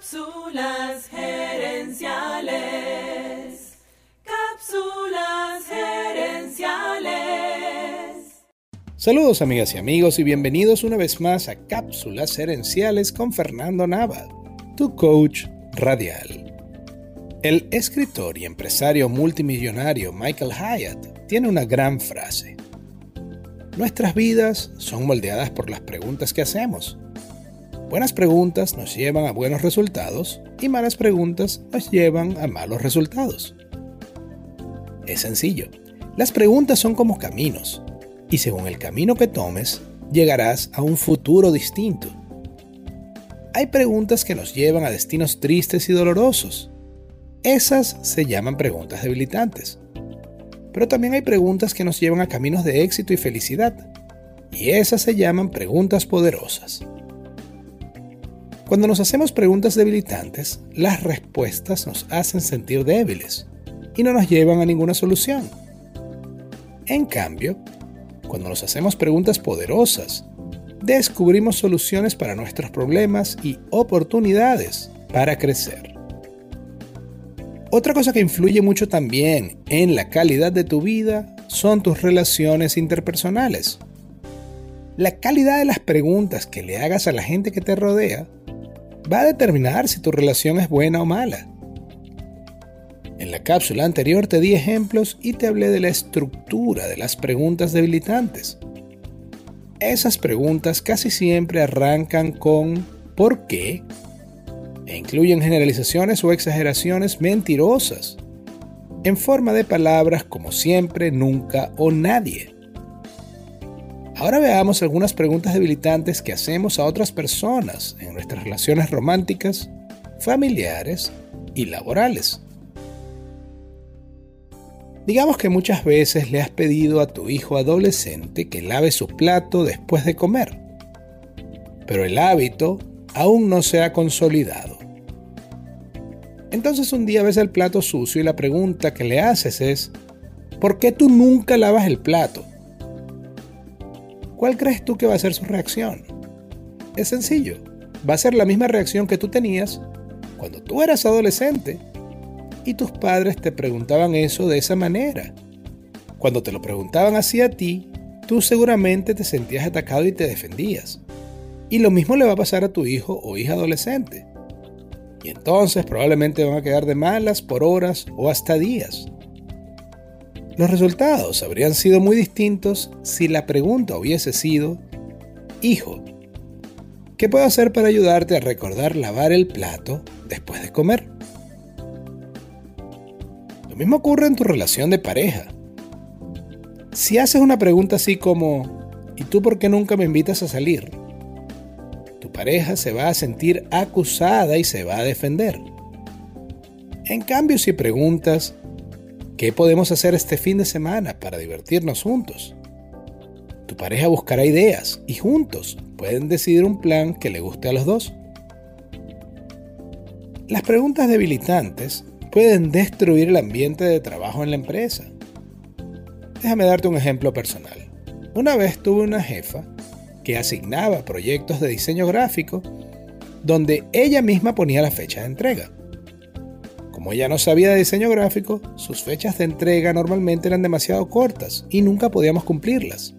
Cápsulas gerenciales. Cápsulas gerenciales. Saludos amigas y amigos y bienvenidos una vez más a Cápsulas gerenciales con Fernando Nava, tu coach radial. El escritor y empresario multimillonario Michael Hyatt tiene una gran frase. Nuestras vidas son moldeadas por las preguntas que hacemos Buenas preguntas nos llevan a buenos resultados y malas preguntas nos llevan a malos resultados. Es sencillo. Las preguntas son como caminos y según el camino que tomes, llegarás a un futuro distinto. Hay preguntas que nos llevan a destinos tristes y dolorosos. Esas se llaman preguntas debilitantes. Pero también hay preguntas que nos llevan a caminos de éxito y felicidad. Y esas se llaman preguntas poderosas. Cuando nos hacemos preguntas debilitantes, las respuestas nos hacen sentir débiles y no nos llevan a ninguna solución. En cambio, cuando nos hacemos preguntas poderosas, descubrimos soluciones para nuestros problemas y oportunidades para crecer. Otra cosa que influye mucho también en la calidad de tu vida son tus relaciones interpersonales. La calidad de las preguntas que le hagas a la gente que te rodea va a determinar si tu relación es buena o mala. En la cápsula anterior te di ejemplos y te hablé de la estructura de las preguntas debilitantes. Esas preguntas casi siempre arrancan con ¿por qué? e incluyen generalizaciones o exageraciones mentirosas, en forma de palabras como siempre, nunca o nadie. Ahora veamos algunas preguntas debilitantes que hacemos a otras personas en nuestras relaciones románticas, familiares y laborales. Digamos que muchas veces le has pedido a tu hijo adolescente que lave su plato después de comer, pero el hábito aún no se ha consolidado. Entonces un día ves el plato sucio y la pregunta que le haces es, ¿por qué tú nunca lavas el plato? ¿Cuál crees tú que va a ser su reacción? Es sencillo, va a ser la misma reacción que tú tenías cuando tú eras adolescente y tus padres te preguntaban eso de esa manera. Cuando te lo preguntaban así a ti, tú seguramente te sentías atacado y te defendías. Y lo mismo le va a pasar a tu hijo o hija adolescente. Y entonces probablemente van a quedar de malas por horas o hasta días. Los resultados habrían sido muy distintos si la pregunta hubiese sido, Hijo, ¿qué puedo hacer para ayudarte a recordar lavar el plato después de comer? Lo mismo ocurre en tu relación de pareja. Si haces una pregunta así como, ¿y tú por qué nunca me invitas a salir? Tu pareja se va a sentir acusada y se va a defender. En cambio, si preguntas, ¿Qué podemos hacer este fin de semana para divertirnos juntos? Tu pareja buscará ideas y juntos pueden decidir un plan que le guste a los dos. Las preguntas debilitantes pueden destruir el ambiente de trabajo en la empresa. Déjame darte un ejemplo personal. Una vez tuve una jefa que asignaba proyectos de diseño gráfico donde ella misma ponía la fecha de entrega. Como ella no sabía de diseño gráfico, sus fechas de entrega normalmente eran demasiado cortas y nunca podíamos cumplirlas.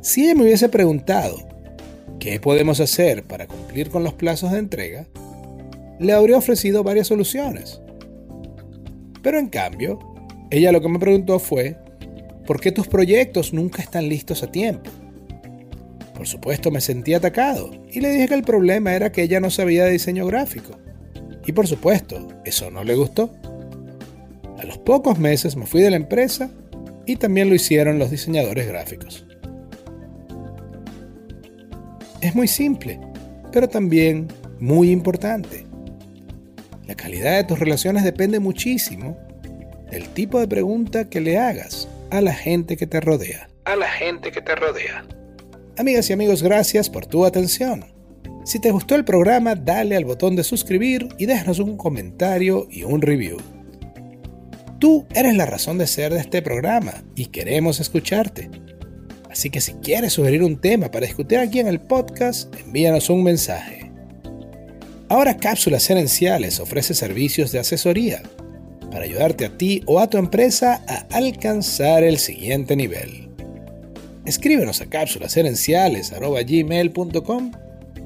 Si ella me hubiese preguntado qué podemos hacer para cumplir con los plazos de entrega, le habría ofrecido varias soluciones. Pero en cambio, ella lo que me preguntó fue, ¿por qué tus proyectos nunca están listos a tiempo? Por supuesto me sentí atacado y le dije que el problema era que ella no sabía de diseño gráfico y por supuesto, eso no le gustó. A los pocos meses me fui de la empresa y también lo hicieron los diseñadores gráficos. Es muy simple, pero también muy importante. La calidad de tus relaciones depende muchísimo del tipo de pregunta que le hagas a la gente que te rodea. A la gente que te rodea. Amigas y amigos, gracias por tu atención. Si te gustó el programa, dale al botón de suscribir y déjanos un comentario y un review. Tú eres la razón de ser de este programa y queremos escucharte. Así que si quieres sugerir un tema para discutir aquí en el podcast, envíanos un mensaje. Ahora Cápsulas Herenciales ofrece servicios de asesoría para ayudarte a ti o a tu empresa a alcanzar el siguiente nivel. Escríbenos a cápsulasherenciales.gmail.com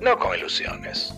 No con ilusiones.